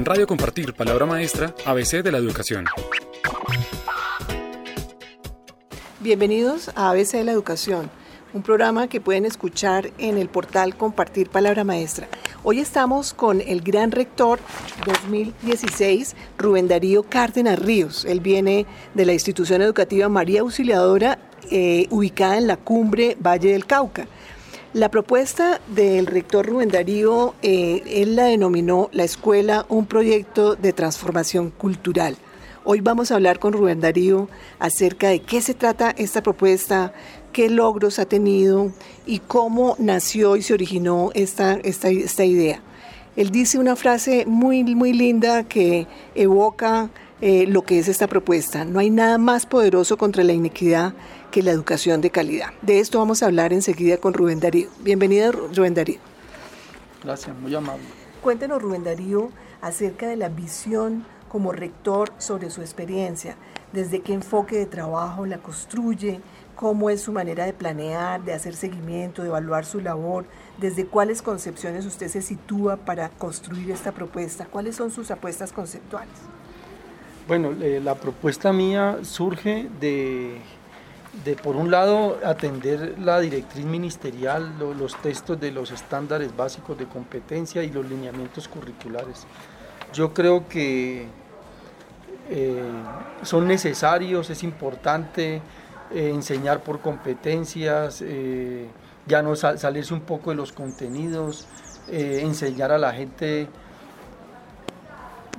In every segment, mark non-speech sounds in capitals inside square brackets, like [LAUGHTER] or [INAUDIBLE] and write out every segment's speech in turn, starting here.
En Radio Compartir, Palabra Maestra, ABC de la Educación. Bienvenidos a ABC de la Educación, un programa que pueden escuchar en el portal Compartir Palabra Maestra. Hoy estamos con el gran rector 2016, Rubén Darío Cárdenas Ríos. Él viene de la institución educativa María Auxiliadora, eh, ubicada en la cumbre Valle del Cauca. La propuesta del rector Rubén Darío, eh, él la denominó la escuela un proyecto de transformación cultural. Hoy vamos a hablar con Rubén Darío acerca de qué se trata esta propuesta, qué logros ha tenido y cómo nació y se originó esta, esta, idea. Él dice una frase muy, muy linda que evoca eh, lo que es esta propuesta. No hay nada más poderoso contra la inequidad que la educación de calidad. De esto vamos a hablar enseguida con Rubén Darío. Bienvenido, Rubén Darío. Gracias, muy amable. Cuéntenos, Rubén Darío, acerca de la visión como rector sobre su experiencia, desde qué enfoque de trabajo la construye, cómo es su manera de planear, de hacer seguimiento, de evaluar su labor, desde cuáles concepciones usted se sitúa para construir esta propuesta, cuáles son sus apuestas conceptuales. Bueno, eh, la propuesta mía surge de de por un lado atender la directriz ministerial, los textos de los estándares básicos de competencia y los lineamientos curriculares. Yo creo que eh, son necesarios, es importante eh, enseñar por competencias, eh, ya no salirse un poco de los contenidos, enseñar a la gente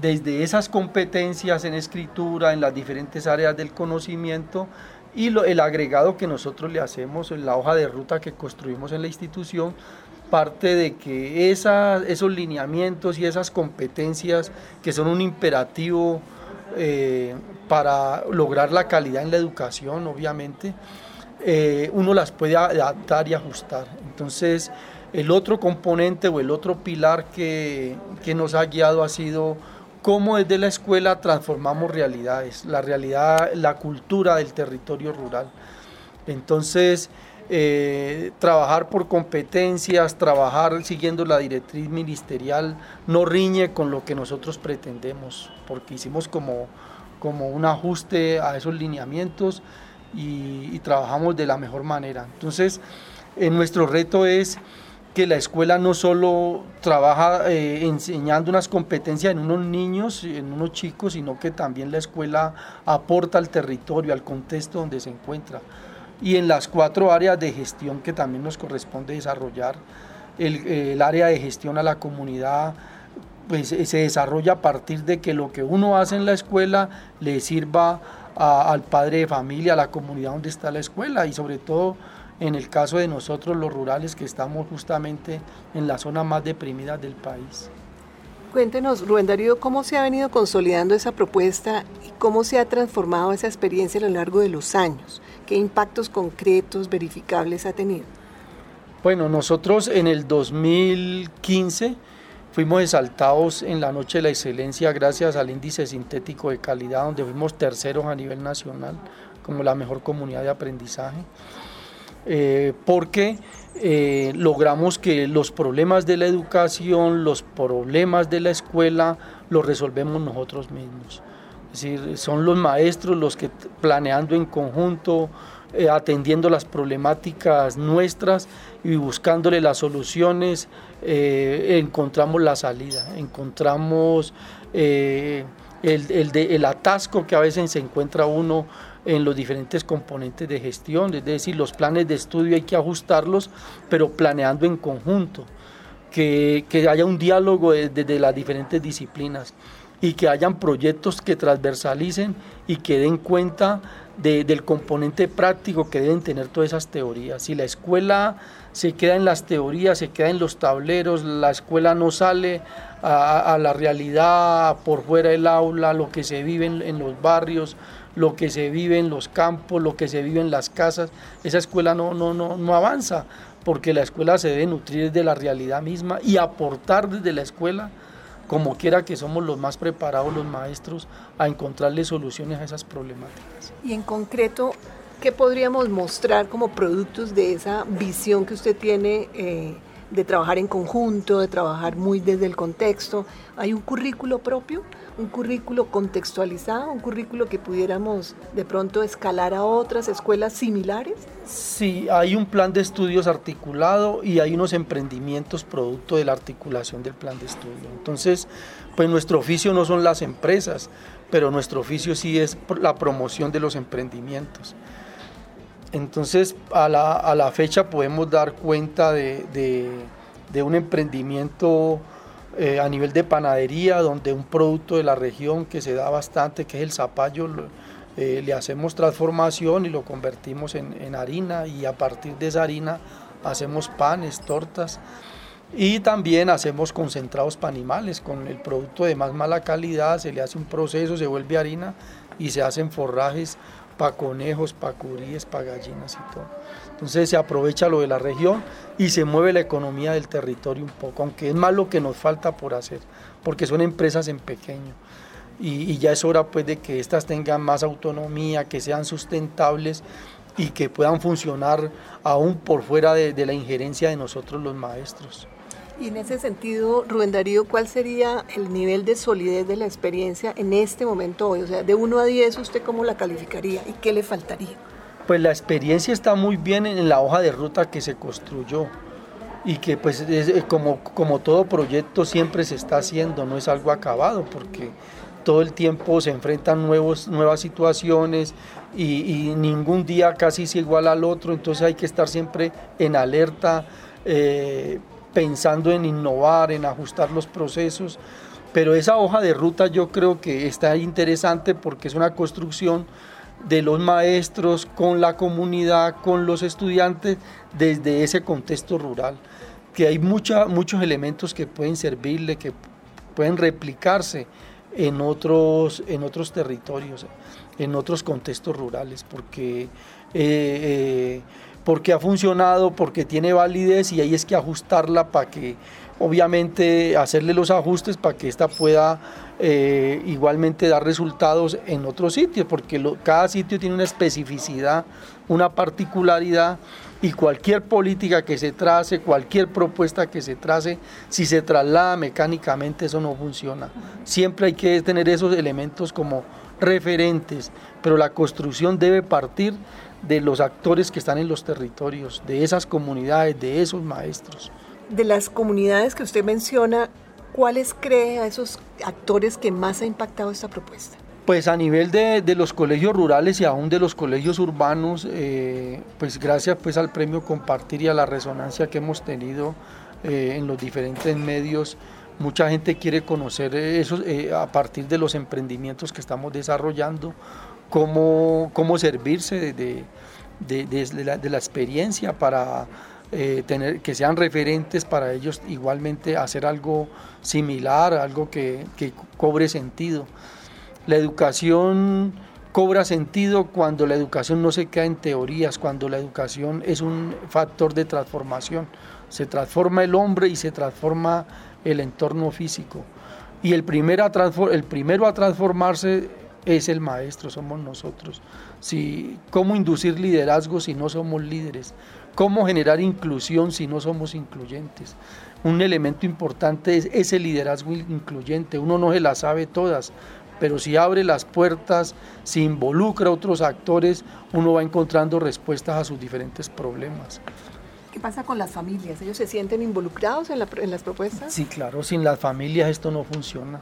desde esas competencias en escritura, en las diferentes áreas del conocimiento, y el agregado que nosotros le hacemos la hoja de ruta que construimos en la institución parte de que esos lineamientos y esas competencias que son un imperativo eh, para lograr la calidad en la educación, obviamente, eh, uno las puede adaptar y ajustar. Entonces, el otro componente o el otro pilar que, que nos ha guiado ha sido cómo desde la escuela transformamos realidades, la realidad, la cultura del territorio rural. Entonces, eh, trabajar por competencias, trabajar siguiendo la directriz ministerial, no riñe con lo que nosotros pretendemos, porque hicimos como, como un ajuste a esos lineamientos y, trabajamos de la mejor manera. Entonces, eh, nuestro reto es que la escuela no solo trabaja eh, enseñando unas competencias en unos niños, en unos chicos, sino que también la escuela aporta al territorio, al contexto donde se encuentra. Y en las cuatro áreas de gestión que también nos corresponde desarrollar, el, área de gestión a la comunidad, pues se desarrolla a partir de que lo que uno hace en la escuela le sirva al padre de familia, a la comunidad donde está la escuela y sobre todo en el caso de nosotros los rurales que estamos justamente en la zona más deprimida del país. Cuéntenos, Rubén Darío, cómo se ha venido consolidando esa propuesta y cómo se ha transformado esa experiencia a lo largo de los años. ¿Qué impactos concretos, verificables ha tenido? Bueno, nosotros en el 2015 fuimos exaltados en la Noche de la Excelencia gracias al índice sintético de calidad, donde fuimos terceros a nivel nacional como la mejor comunidad de aprendizaje. Eh, porque eh, logramos que los problemas de la educación, los problemas de la escuela, los resolvemos nosotros mismos. Es decir, son los maestros los que planeando en conjunto, eh, atendiendo las problemáticas nuestras y buscándole las soluciones, encontramos la salida, encontramos el, el atasco que a veces se encuentra uno en los diferentes componentes de gestión, es decir, los planes de estudio hay que ajustarlos, pero planeando en conjunto, que, haya un diálogo desde las diferentes disciplinas y que hayan proyectos que transversalicen y que den cuenta del componente práctico que deben tener todas esas teorías. Si la escuela se queda en las teorías, se queda en los tableros, la escuela no sale a, la realidad por fuera del aula, lo que se vive en los barrios, lo que se vive en los campos, lo que se vive en las casas, esa escuela no, no, no, no avanza, porque la escuela se debe nutrir de la realidad misma y aportar desde la escuela, como quiera que somos los más preparados los maestros, a encontrarle soluciones a esas problemáticas. Y en concreto, ¿qué podríamos mostrar como productos de esa visión que usted tiene eh, de trabajar en conjunto, de trabajar muy desde el contexto. ¿Hay un currículo propio? ¿Un currículo contextualizado? ¿Un currículo que pudiéramos de pronto escalar a otras escuelas similares? Sí, hay un plan de estudios articulado y hay unos emprendimientos producto de la articulación del plan de estudio. Entonces, pues nuestro oficio no son las empresas, pero nuestro oficio sí es la promoción de los emprendimientos. Entonces, a la, fecha podemos dar cuenta de, un emprendimiento eh, a nivel de panadería, donde un producto de la región que se da bastante, que es el zapallo, eh, le hacemos transformación y lo convertimos en, harina y a partir de esa harina hacemos panes, tortas y también hacemos concentrados para animales. Con el producto de más mala calidad, se le hace un proceso, se vuelve harina y se hacen forrajes para conejos, para curíes, para gallinas y todo. Entonces se aprovecha lo de la región y se mueve la economía del territorio un poco, aunque es más lo que nos falta por hacer, porque son empresas en pequeño. Y, ya es hora pues de que éstas tengan más autonomía, que sean sustentables y que puedan funcionar aún por fuera de la injerencia de nosotros los maestros. Y en ese sentido, Rubén Darío, ¿cuál sería el nivel de solidez de la experiencia en este momento hoy? O sea, de 1 a 10, ¿usted cómo la calificaría y qué le faltaría? Pues la experiencia está muy bien en la hoja de ruta que se construyó y que pues es, como, como todo proyecto siempre se está haciendo, no es algo acabado porque todo el tiempo se enfrentan nuevos, nuevas situaciones y, ningún día casi es igual al otro, entonces hay que estar siempre en alerta. Eh, pensando en innovar, en ajustar los procesos, pero esa hoja de ruta yo creo que está interesante porque es una construcción de los maestros con la comunidad, con los estudiantes, desde ese contexto rural, que hay muchos elementos que pueden servirle, que pueden replicarse en otros, en otros territorios, en otros contextos rurales, porque eh, eh, porque ha funcionado, porque tiene validez y ahí es que ajustarla para que, obviamente, hacerle los ajustes para que ésta pueda eh, igualmente dar resultados en otros sitios, porque cada sitio tiene una especificidad, una particularidad y cualquier política que se trace, cualquier propuesta que se trace, si se traslada mecánicamente eso no funciona. Siempre hay que tener esos elementos como referentes, pero la construcción debe partir de los actores que están en los territorios, de esas comunidades, de esos maestros. De las comunidades que usted menciona, ¿cuáles cree a esos actores que más ha impactado esta propuesta? Pues a nivel de, los colegios rurales y aún de los colegios urbanos, eh, pues gracias pues al premio Compartir y a la resonancia que hemos tenido eh, en los diferentes medios, mucha gente quiere conocer eso eh, a partir de los emprendimientos que estamos desarrollando, cómo, cómo servirse de, la, experiencia para eh, tener, que sean referentes para ellos igualmente hacer algo similar, algo que, cobre sentido. La educación cobra sentido cuando la educación no se queda en teorías, cuando la educación es un factor de transformación. Se transforma el hombre y se transforma el entorno físico. Y el, primer el primero a transformarse es el maestro, somos nosotros. Si, ¿Cómo inducir liderazgo si no somos líderes? ¿Cómo generar inclusión si no somos incluyentes? Un elemento importante es ese liderazgo incluyente. Uno no se la sabe todas, pero si abre las puertas, si involucra a otros actores, uno va encontrando respuestas a sus diferentes problemas. ¿Qué pasa con las familias? ¿Ellos se sienten involucrados en, en las propuestas? Sí, claro, sin las familias esto no funciona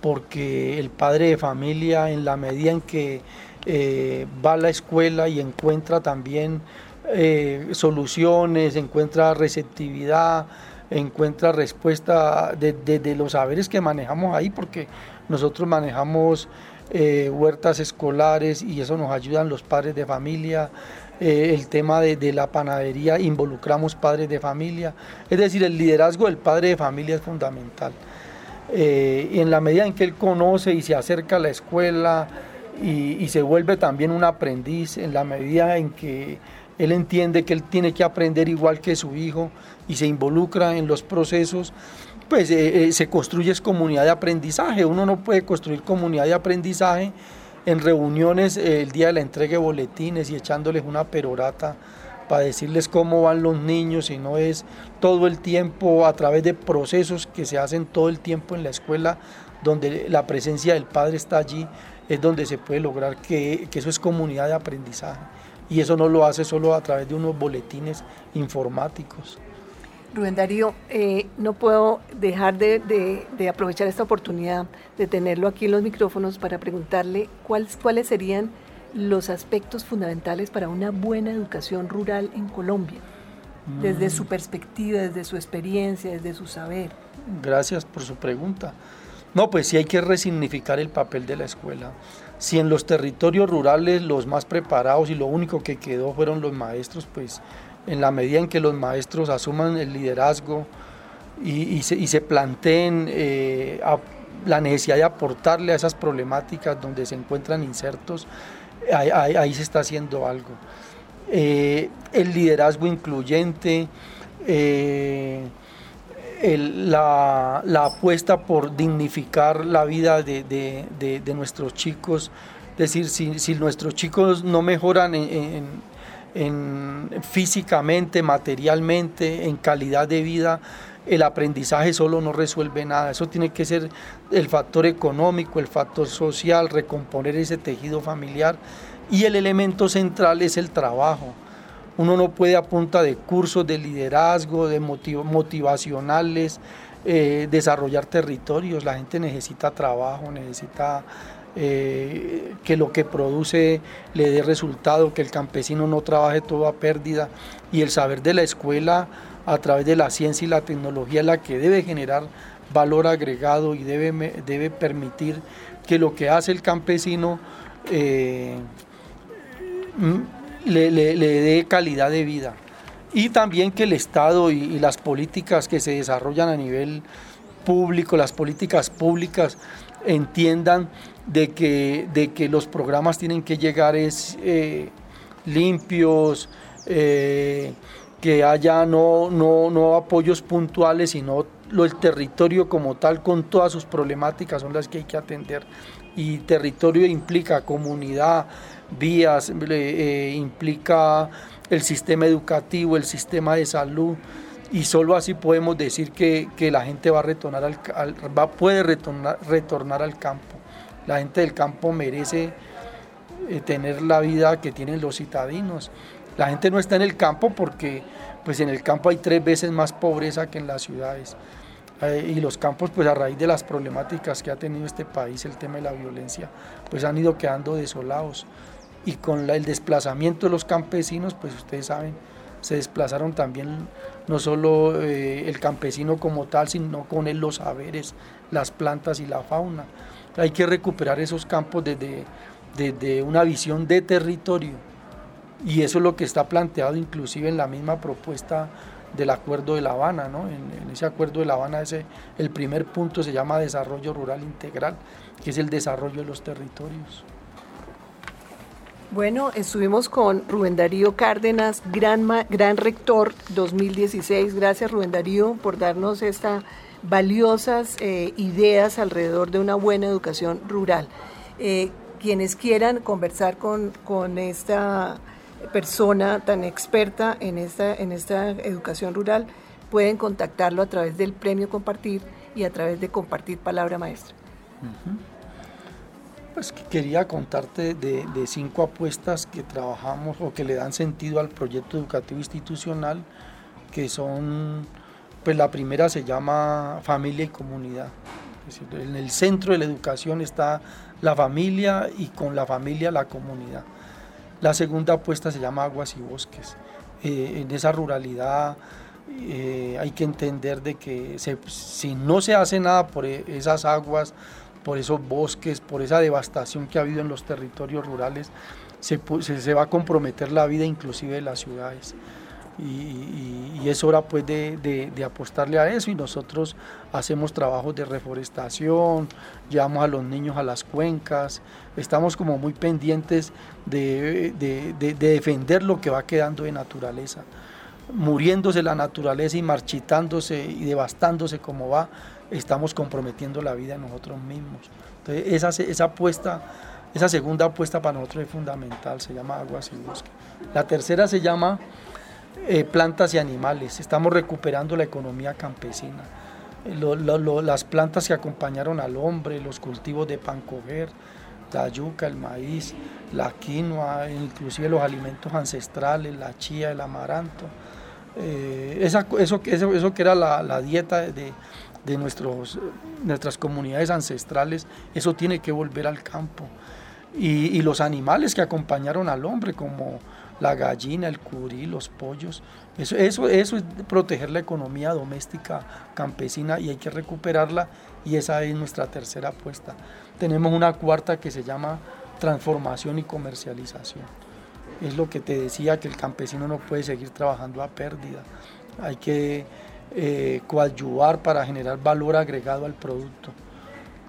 porque el padre de familia en la medida en que eh, va a la escuela y encuentra también eh, soluciones, encuentra receptividad, encuentra respuesta de, los saberes que manejamos ahí, porque nosotros manejamos eh, huertas escolares y eso nos ayudan los padres de familia. el tema de, la panadería, involucramos padres de familia. Es decir, el liderazgo del padre de familia es fundamental. Eh, y en la medida en que él conoce y se acerca a la escuela y, se vuelve también un aprendiz, en la medida en que él entiende que él tiene que aprender igual que su hijo y se involucra en los procesos, pues eh, eh, se construye comunidad de aprendizaje. Uno no puede construir comunidad de aprendizaje en reuniones el día de la entrega de boletines y echándoles una perorata para decirles cómo van los niños, sino es todo el tiempo a través de procesos que se hacen todo el tiempo en la escuela, donde la presencia del padre está allí, es donde se puede lograr que, eso es comunidad de aprendizaje. Y eso no lo hace solo a través de unos boletines informáticos. Rubén Darío, eh, no puedo dejar de, aprovechar esta oportunidad de tenerlo aquí en los micrófonos para preguntarle cuáles, cuáles serían los aspectos fundamentales para una buena educación rural en Colombia, desde su mm. perspectiva, desde su experiencia, desde su saber. Gracias por su pregunta. No, pues sí hay que resignificar el papel de la escuela. Si en los territorios rurales los más preparados y lo único que quedó fueron los maestros, pues en la medida en que los maestros asuman el liderazgo y, se, planteen eh, la necesidad de aportarle a esas problemáticas donde se encuentran insertos, ahí, se está haciendo algo. Eh, el liderazgo incluyente, eh, la, apuesta por dignificar la vida de, nuestros chicos, es decir, si, nuestros chicos no mejoran en, físicamente, materialmente, en calidad de vida, el aprendizaje solo no resuelve nada. Eso tiene que ser el factor económico, el factor social, recomponer ese tejido familiar y el elemento central es el trabajo. Uno no puede a de cursos de liderazgo, de motivacionales, eh, desarrollar territorios. La gente necesita trabajo, necesita eh, que lo que produce le dé resultado, que el campesino no trabaje todo a pérdida. Y el saber de la escuela a través de la ciencia y la tecnología la que debe generar valor agregado y debe, debe permitir que lo que hace el campesino eh, le, dé calidad de vida. Y también que el Estado y, las políticas que se desarrollan a nivel público, las políticas públicas, entiendan de que, de que los programas tienen que llegar es, eh, limpios, eh, que haya no, no, no apoyos puntuales, sino lo, el territorio como tal con todas sus problemáticas son las que hay que atender. Y territorio implica comunidad, vías, eh, implica el sistema educativo, el sistema de salud, y solo así podemos decir que, la gente va a retornar al, va, puede retornar, retornar al campo. La gente del campo merece eh, tener la vida que tienen los citadinos. La gente no está en el campo porque pues en el campo hay tres veces más pobreza que en las ciudades. Eh, y los campos, pues a raíz de las problemáticas que ha tenido este país, el tema de la violencia, pues han ido quedando desolados y con el desplazamiento de los campesinos, pues ustedes saben, se desplazaron también no solo eh, el campesino como tal, sino con él los saberes, las plantas y la fauna. Hay que recuperar esos campos desde, desde una visión de territorio y eso es lo que está planteado inclusive en la misma propuesta del Acuerdo de La Habana. ¿no? En, en, ese Acuerdo de La Habana ese, el primer punto se llama Desarrollo Rural Integral, que es el desarrollo de los territorios. Bueno, estuvimos con Rubén Darío Cárdenas, gran, gran rector 2016. Gracias Rubén Darío por darnos estas valiosas eh, ideas alrededor de una buena educación rural. Eh, quienes quieran conversar con, con, esta persona tan experta en esta, en esta educación rural, pueden contactarlo a través del premio Compartir y a través de Compartir Palabra Maestra. Pues quería contarte de, cinco apuestas que trabajamos o que le dan sentido al proyecto educativo institucional, que son, pues la primera se llama familia y comunidad. en el centro de la educación está la familia y con la familia la comunidad. La segunda apuesta se llama aguas y bosques. Eh, en esa ruralidad eh, hay que entender de que si no se hace nada por e, esas aguas, por esos bosques, por esa devastación que ha habido en los territorios rurales, se, va a comprometer la vida inclusive de las ciudades. Y, es hora pues de, apostarle a eso y nosotros hacemos trabajos de reforestación, llevamos a los niños a las cuencas, estamos como muy pendientes de defender lo que va quedando de naturaleza muriéndose la naturaleza y marchitándose y devastándose como va, estamos comprometiendo la vida de nosotros mismos. Entonces, esa, esa apuesta, esa segunda apuesta para nosotros es fundamental, se llama aguas y bosque. La tercera se llama eh, plantas y animales, estamos recuperando la economía campesina. las plantas que acompañaron al hombre, los cultivos de pan coger, la yuca, el maíz, la quinoa, inclusive los alimentos ancestrales, la chía, el amaranto. Eh, eso, eso, eso, que era la, dieta de, de nuestros, nuestras comunidades ancestrales, eso tiene que volver al campo. Y, y, los animales que acompañaron al hombre, como la gallina, el curí, los pollos, eso, eso, eso es proteger la economía doméstica campesina y hay que recuperarla y esa es nuestra tercera apuesta. Tenemos una cuarta que se llama transformación y comercialización. Es lo que te decía, que el campesino no puede seguir trabajando a pérdida. Hay que eh, coadyuvar para generar valor agregado al producto.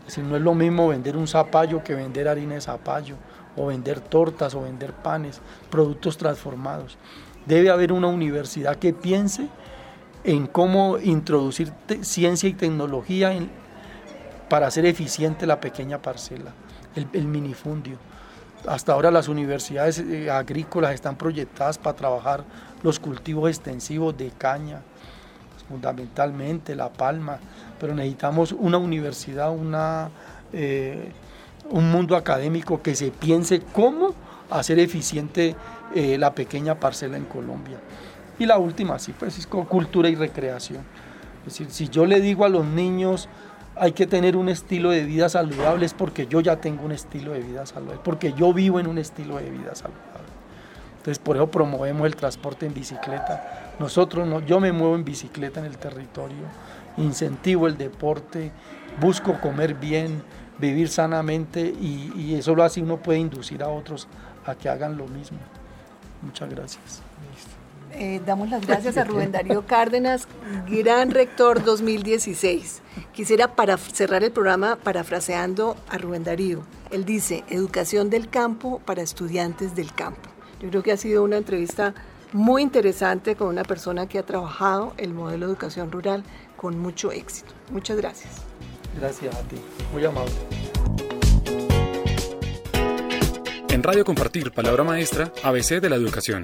Decir, no es lo mismo vender un zapallo que vender harina de zapallo, o vender tortas, o vender panes, productos transformados. Debe haber una universidad que piense en cómo introducir ciencia y tecnología para hacer eficiente la pequeña parcela, el, minifundio. Hasta ahora las universidades eh, agrícolas están proyectadas para trabajar los cultivos extensivos de caña, fundamentalmente la palma, pero necesitamos una universidad, una, eh, un mundo académico que se piense cómo hacer eficiente eh, la pequeña parcela en Colombia. Y la última, sí, pues es cultura y recreación. Es decir, si yo le digo a los niños, hay que tener un estilo de vida saludable es porque yo ya tengo un estilo de vida saludable, porque yo vivo en un estilo de vida saludable. Entonces por eso promovemos el transporte en bicicleta. Nosotros, no, yo me muevo en bicicleta en el territorio, incentivo el deporte, busco comer bien, vivir sanamente y, y eso lo hace uno puede inducir a otros a que hagan lo mismo. Muchas gracias. Eh, damos las gracias a [LAUGHS] Rubén Darío Cárdenas, gran rector 2016. Quisiera para cerrar el programa parafraseando a Rubén Darío. Él dice, educación del campo para estudiantes del campo. Yo creo que ha sido una entrevista muy interesante con una persona que ha trabajado el modelo de educación rural con mucho éxito. Muchas gracias. Gracias a ti, muy amable. En Radio Compartir, Palabra Maestra, ABC de la Educación.